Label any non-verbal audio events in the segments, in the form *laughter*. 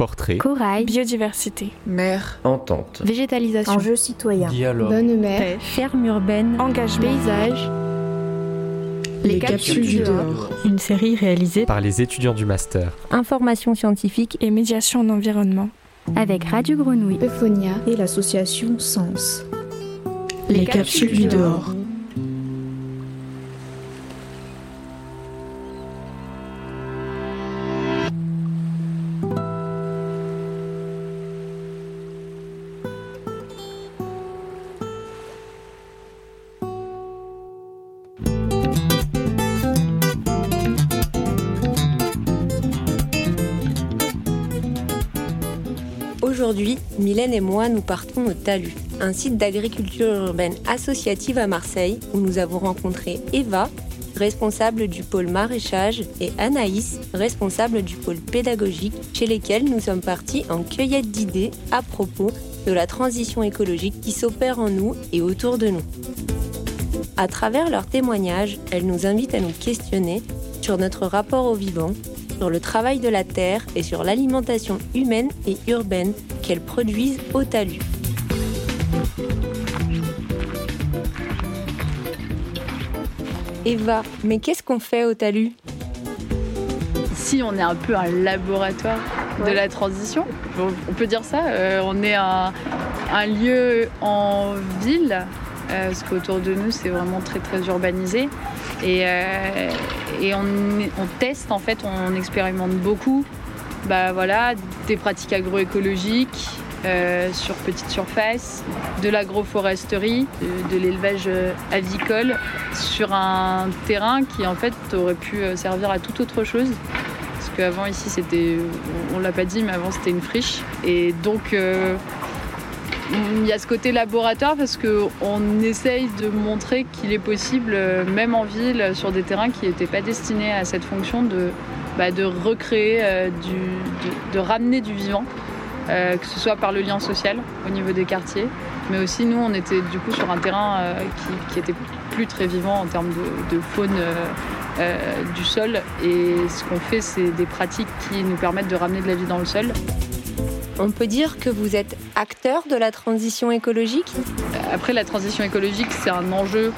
Portrait, corail, biodiversité, mer, entente, végétalisation, enjeux citoyens, dialogue, bonne pêche, ferme urbaine, engagement, paysage. Les, capsules du dehors. Une série réalisée par les étudiants du master. Information scientifique. Et médiation en environnement. Avec Radio Grenouille, Euphonia. Et l'association Sens. Les, capsules, du dehors. Aujourd'hui, Mylène et moi, nous partons au Talus, un site d'agriculture urbaine associative à Marseille, où nous avons rencontré Eva, responsable du pôle maraîchage, et Anaïs, responsable du pôle pédagogique, chez lesquels nous sommes partis en cueillette d'idées à propos de la transition écologique qui s'opère en nous et autour de nous. À travers leurs témoignages, elles nous invitent à nous questionner sur notre rapport au vivant, sur le travail de la terre et sur l'alimentation humaine et urbaine qu'elles produisent au talus. Eva, mais qu'est-ce qu'on fait au talus? Ici, on est un peu un laboratoire de la transition. On peut dire ça. Euh, on est un, un, lieu en ville, euh, parce qu'autour de nous, c'est vraiment très très urbanisé. Et, euh, et on, on, teste, en fait, on expérimente beaucoup bah, voilà, des pratiques agroécologiques euh, sur petite surface, de l'agroforesterie, de, de l'élevage avicole sur un terrain qui en fait aurait pu servir à toute autre chose. Parce qu'avant ici c'était, on, on l'a pas dit, mais avant c'était une friche. Et donc euh, il y a ce côté laboratoire parce qu'on essaye de montrer qu'il est possible, même en ville, sur des terrains qui n'étaient pas destinés à cette fonction, de, bah, de recréer, euh, du, de, de, ramener du vivant, euh, que ce soit par le lien social au niveau des quartiers, mais aussi nous, on était du coup sur un terrain euh, qui, qui était plus très vivant en termes de, de faune. Euh, du sol et ce qu'on fait c'est des pratiques qui nous permettent de ramener de la vie dans le sol. On peut dire que vous êtes acteur de la transition écologique? Après, la transition écologique, c'est un enjeu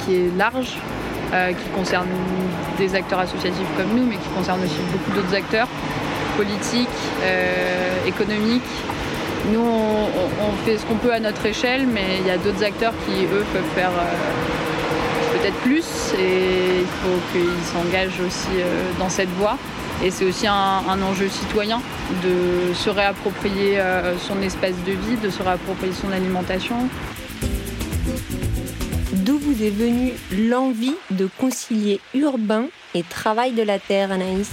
qui est large, euh, qui concerne des acteurs associatifs comme nous, mais qui concerne aussi beaucoup d'autres acteurs politiques, euh, économiques. Nous, on, fait ce qu'on peut à notre échelle, mais il y a d'autres acteurs qui, eux, peuvent faire euh, peut-être plus et il faut qu'ils s'engagent aussi euh, dans cette voie. Et c'est aussi un, enjeu citoyen de se réapproprier son espace de vie, de se réapproprier son alimentation. D'où vous est venue l'envie de concilier urbain et travail de la terre, Anaïs?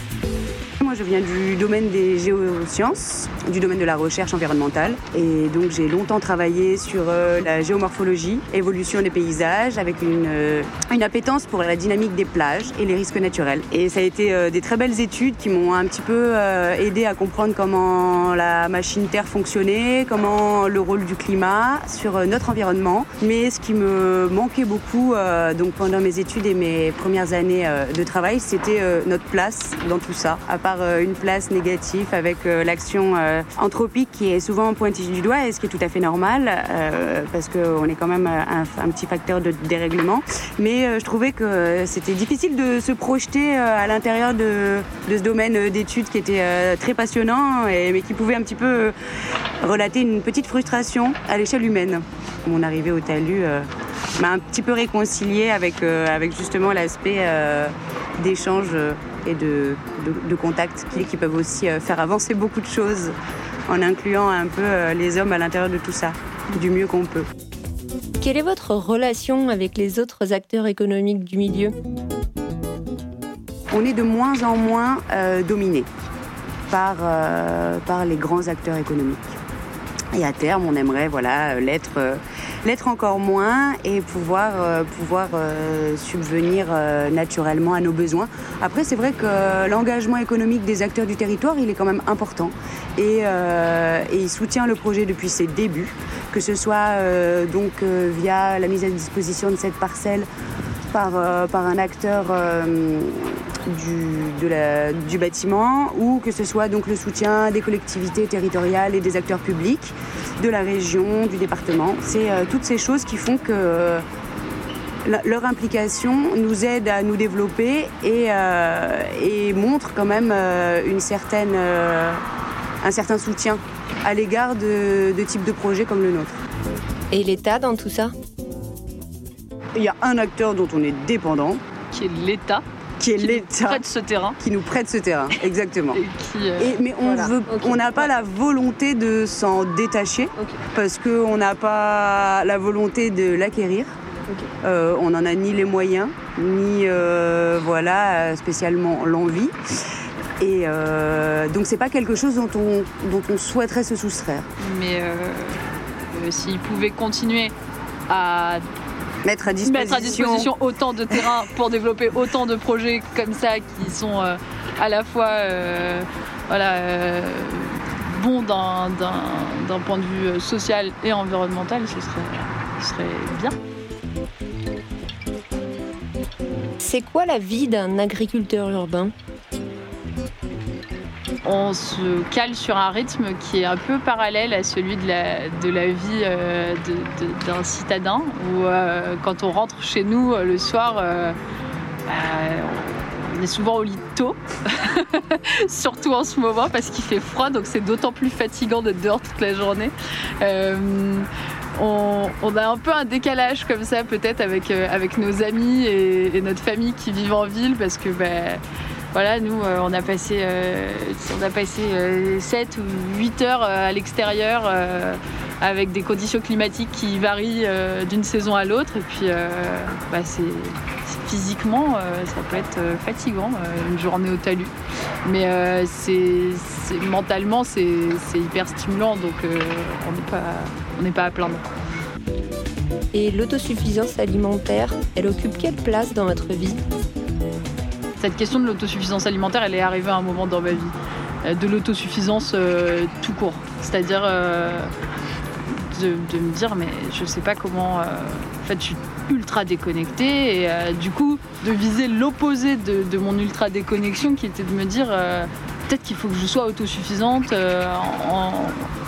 Moi, je viens du domaine des géosciences, du domaine de la recherche environnementale. Et donc, j'ai longtemps travaillé sur euh, la géomorphologie, évolution des paysages, avec une, euh, appétence pour la dynamique des plages et les risques naturels. Et ça a été euh, des très belles études qui m'ont un petit peu aidé à comprendre comment la machine Terre fonctionnait, comment le rôle du climat sur notre environnement. Mais ce qui me manquait beaucoup donc pendant mes études et mes premières années de travail, c'était notre place dans tout ça. À part une place négative avec euh, l'action euh, anthropique qui est souvent pointée du doigt et ce qui est tout à fait normal euh, parce qu'on est quand même un, petit facteur de dérèglement. Mais je trouvais que c'était difficile de se projeter à l'intérieur de, ce domaine d'études qui était très passionnant mais qui pouvait un petit peu relater une petite frustration à l'échelle humaine. Mon arrivée au talus m'a un petit peu réconcilié avec, avec justement l'aspect d'échange et de, de, de contacts qui, qui, peuvent aussi euh, faire avancer beaucoup de choses en incluant un peu euh, les hommes à l'intérieur de tout ça, du mieux qu'on peut. Quelle est votre relation avec les autres acteurs économiques du milieu? On est de moins en moins euh, dominé par, euh, par les grands acteurs économiques. Et à terme, on aimerait voilà, l'être l'être encore moins et pouvoir, euh, euh, subvenir euh, naturellement à nos besoins. Après, c'est vrai que l'engagement économique des acteurs du territoire, il est quand même important et, il soutient le projet depuis ses débuts, que ce soit donc via la mise à disposition de cette parcelle par, un acteur du, du bâtiment ou que ce soit donc le soutien des collectivités territoriales et des acteurs publics de la région, du département. C'est euh, toutes ces choses qui font que euh, leur implication nous aide à nous développer et, euh, et montre quand même euh, une certaine, euh, un certain soutien à l'égard de, de types de projets comme le nôtre. Et l'État dans tout ça? Il y a un acteur dont on est dépendant, Qui est l'État, qui est l'État, prête ce terrain qui nous prête ce terrain, *laughs* exactement. et qui. euh, Et- mais on Voilà. veut, Ok. on n'a pas la volonté de s'en détacher parce qu'on n'a pas la volonté de l'acquérir. Euh, on n'en a ni les moyens, ni euh, voilà spécialement l'envie. Et donc c'est pas quelque chose dont on, dont on souhaiterait se soustraire. mais s'ils pouvaient continuer à Mettre à disposition. mettre à disposition autant de terrain pour développer autant de projets comme ça qui sont euh, à la fois euh, voilà, euh, bons d'un- d'un d'un point de vue social et environnemental, ce serait, ce serait bien. C'est quoi la vie d'un agriculteur urbain? On se cale sur un rythme qui est un peu parallèle à celui de la, vie euh, d'un citadin, où euh, quand on rentre chez nous euh, le soir, bah, on est souvent au lit tôt, *laughs* surtout en ce moment parce qu'il fait froid, donc c'est d'autant plus fatigant d'être dehors toute la journée. On, a un peu un décalage comme ça peut-être avec, nos amis et, et notre famille qui vivent en ville parce que bah, voilà, nous euh, on a passé, euh, on a passé euh, 7 ou 8 heures euh, à l'extérieur euh, avec des conditions climatiques qui varient euh, d'une saison à l'autre. Et puis euh, bah, c'est physiquement euh, ça peut être euh, fatigant euh, une journée au talus. Mais euh, mentalement c'est hyper stimulant. Donc euh, on n'est pas pas à plaindre. Et l'autosuffisance alimentaire, elle occupe quelle place dans votre vie? Cette question de l'autosuffisance alimentaire, elle est arrivée à un moment dans ma vie. Euh, De l'autosuffisance euh, tout court. C'est-à-dire euh, de, me dire, mais je sais pas comment. en fait, je suis ultra déconnectée et du coup, de viser l'opposé de, mon ultra déconnexion qui était de me dire. Peut-être qu'il faut que je sois autosuffisante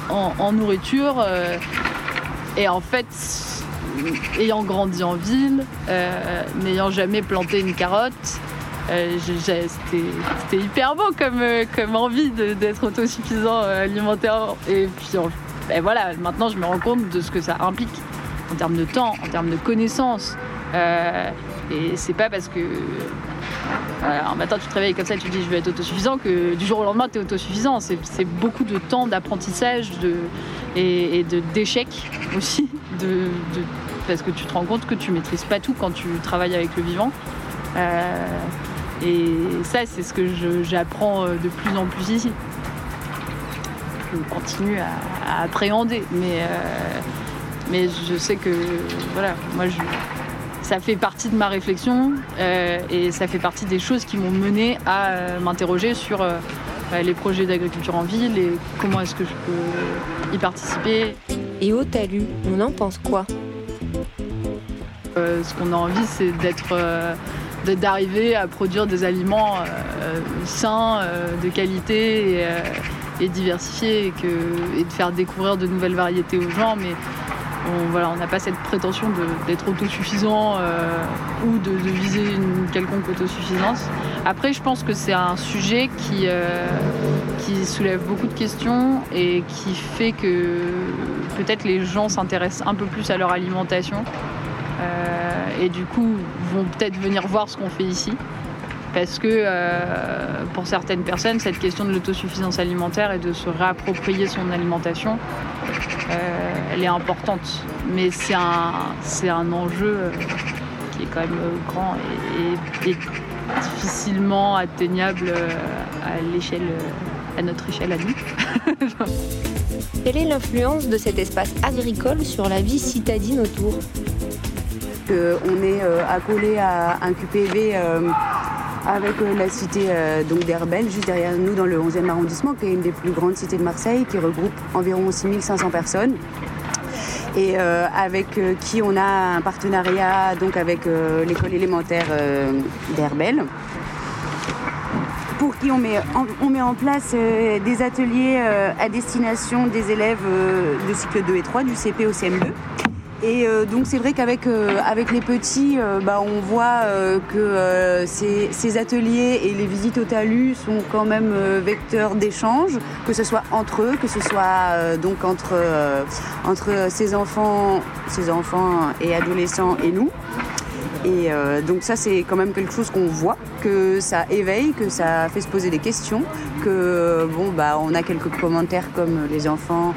en, nourriture. et en fait, ayant grandi en ville, n'ayant jamais planté une carotte, euh, c'était hyper beau comme, euh, envie d'être autosuffisant euh, alimentaire. Et puis voilà, maintenant je me rends compte de ce que ça implique en termes de temps, en termes de connaissances. Et c'est pas parce que un matin tu te réveilles comme ça, tu te dis je vais être autosuffisant que du jour au lendemain tu es autosuffisant. C'est beaucoup de temps d'apprentissage et, et d'échecs aussi. Parce que tu te rends compte que tu maîtrises pas tout quand tu travailles avec le vivant. Euh, et ça, c'est ce que j'apprends euh, de plus en plus ici. Je continue à, à appréhender, mais, euh, mais je sais que voilà, moi, je, ça fait partie de ma réflexion euh, et ça fait partie des choses qui m'ont mené à euh, m'interroger sur euh, les projets d'agriculture en ville et comment est-ce que je peux y participer. Et au talus, on en pense quoi? Ce qu'on a envie, c'est d'être, d'arriver à produire des aliments euh, sains, euh, de qualité et, euh, diversifiés, et, de faire découvrir de nouvelles variétés aux gens. Mais on n'a pas cette prétention d'être autosuffisant ou de, viser une quelconque autosuffisance. Après, je pense que c'est un sujet qui soulève beaucoup de questions et qui fait que peut-être les gens s'intéressent un peu plus à leur alimentation. Euh, et du coup vont peut-être venir voir ce qu'on fait ici. Parce que euh, pour certaines personnes, cette question de l'autosuffisance alimentaire et de se réapproprier son alimentation, euh, elle est importante. Mais c'est un, un enjeu qui est quand même grand et, et- difficilement atteignable à l'échelle, à notre échelle à nous. *laughs* Quelle est l'influence de cet espace agricole sur la vie citadine autour? On est euh, accolé à un QPV euh, avec euh, la cité donc d'Herbel, juste derrière nous dans le 11e arrondissement, qui est une des plus grandes cités de Marseille, qui regroupe environ 6500 personnes. Et avec qui on a un partenariat donc avec l'école élémentaire d'Herbel. pour qui on met en, on met en place des ateliers à destination des élèves de cycle 2 et 3 du CP au CM2. Et euh, donc c'est vrai qu'avec euh, avec les petits, euh, bah, on voit que ces, ateliers et les visites au talus sont quand même vecteurs d'échange, que ce soit entre eux, que ce soit donc entre entre ces enfants, ces enfants et adolescents et nous. Et donc ça c'est quand même quelque chose qu'on voit, que ça éveille, que ça fait se poser des questions, que bon bah on a quelques commentaires comme les enfants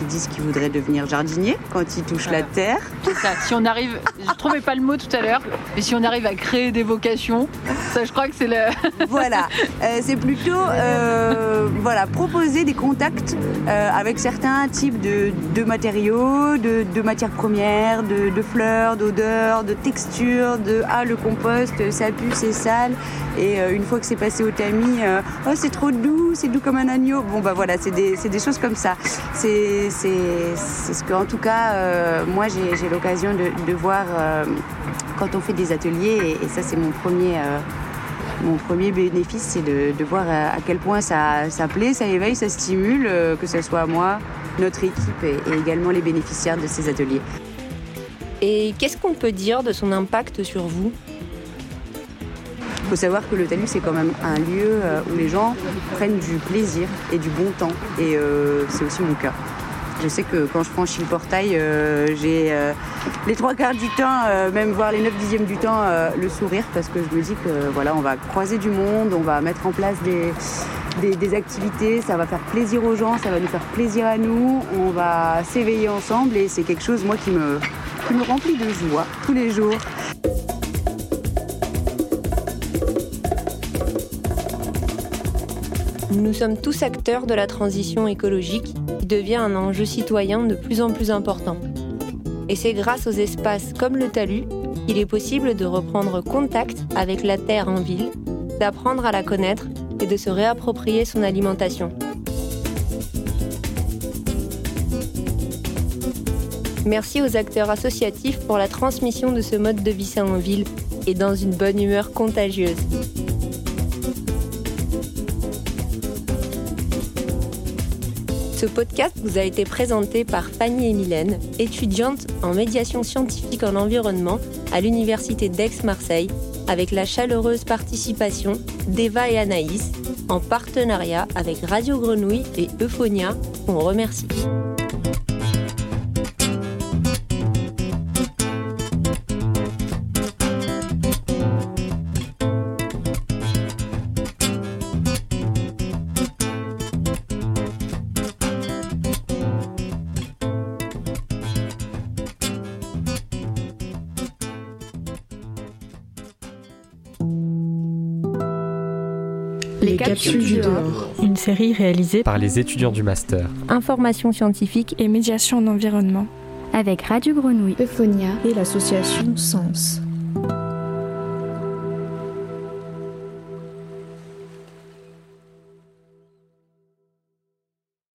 qui disent qu'ils voudraient devenir jardiniers quand ils touchent la terre. Ça. Si on arrive, je trouvais pas le mot tout à l'heure, mais si on arrive à créer des vocations, ça je crois que c'est le. *laughs* voilà, Euh, c'est plutôt euh, voilà proposer des contacts euh, avec certains types de, de matériaux, de, de matières premières, de, de fleurs, d'odeurs, de textures, de ah le compost ça pue, c'est sale et une fois que c'est passé au tamis, oh c'est trop doux, c'est doux comme un agneau. Bon bah voilà, c'est des, c'est des choses comme ça. C'est c'est ce que en tout cas euh, moi j'ai l'occasion de, de voir euh, quand on fait des ateliers et, et ça c'est mon premier euh, mon premier bénéfice, c'est de, de voir à, à quel point ça, ça plaît, ça éveille, ça stimule, que ce soit moi, notre équipe et, et également les bénéficiaires de ces ateliers. Et qu'est-ce qu'on peut dire de son impact sur vous? Il faut savoir que le talus, c'est quand même un lieu où les gens prennent du plaisir et du bon temps. Et euh, c'est aussi mon cas. Je sais que quand je franchis le portail, euh, j'ai euh, les trois quarts du temps, euh, même voire les neuf dixièmes du temps, le sourire parce que je me dis que voilà, on va croiser du monde, on va mettre en place des, des, des activités, ça va faire plaisir aux gens, ça va nous faire plaisir à nous, on va s'éveiller ensemble et c'est quelque chose moi qui me, qui me remplit de joie tous les jours. Nous sommes tous acteurs de la transition écologique qui devient un enjeu citoyen de plus en plus important. Et c'est grâce aux espaces comme le talus qu'il est possible de reprendre contact avec la terre en ville, d'apprendre à la connaître et de se réapproprier son alimentation. Merci aux acteurs associatifs pour la transmission de ce mode de vie sain en ville et dans une bonne humeur contagieuse. Ce podcast vous a été présenté par Fanny et Mylène, étudiantes en médiation scientifique en environnement à l'Université d'Aix-Marseille, avec la chaleureuse participation d'Eva et Anaïs, en partenariat avec Radio Grenouille et Euphonia, qu'on remercie. Les capsules du dehors. Une série réalisée par les étudiants du master. Information scientifique Et médiation en environnement. avec Radio Grenouille. Euphonia et l'association Sens.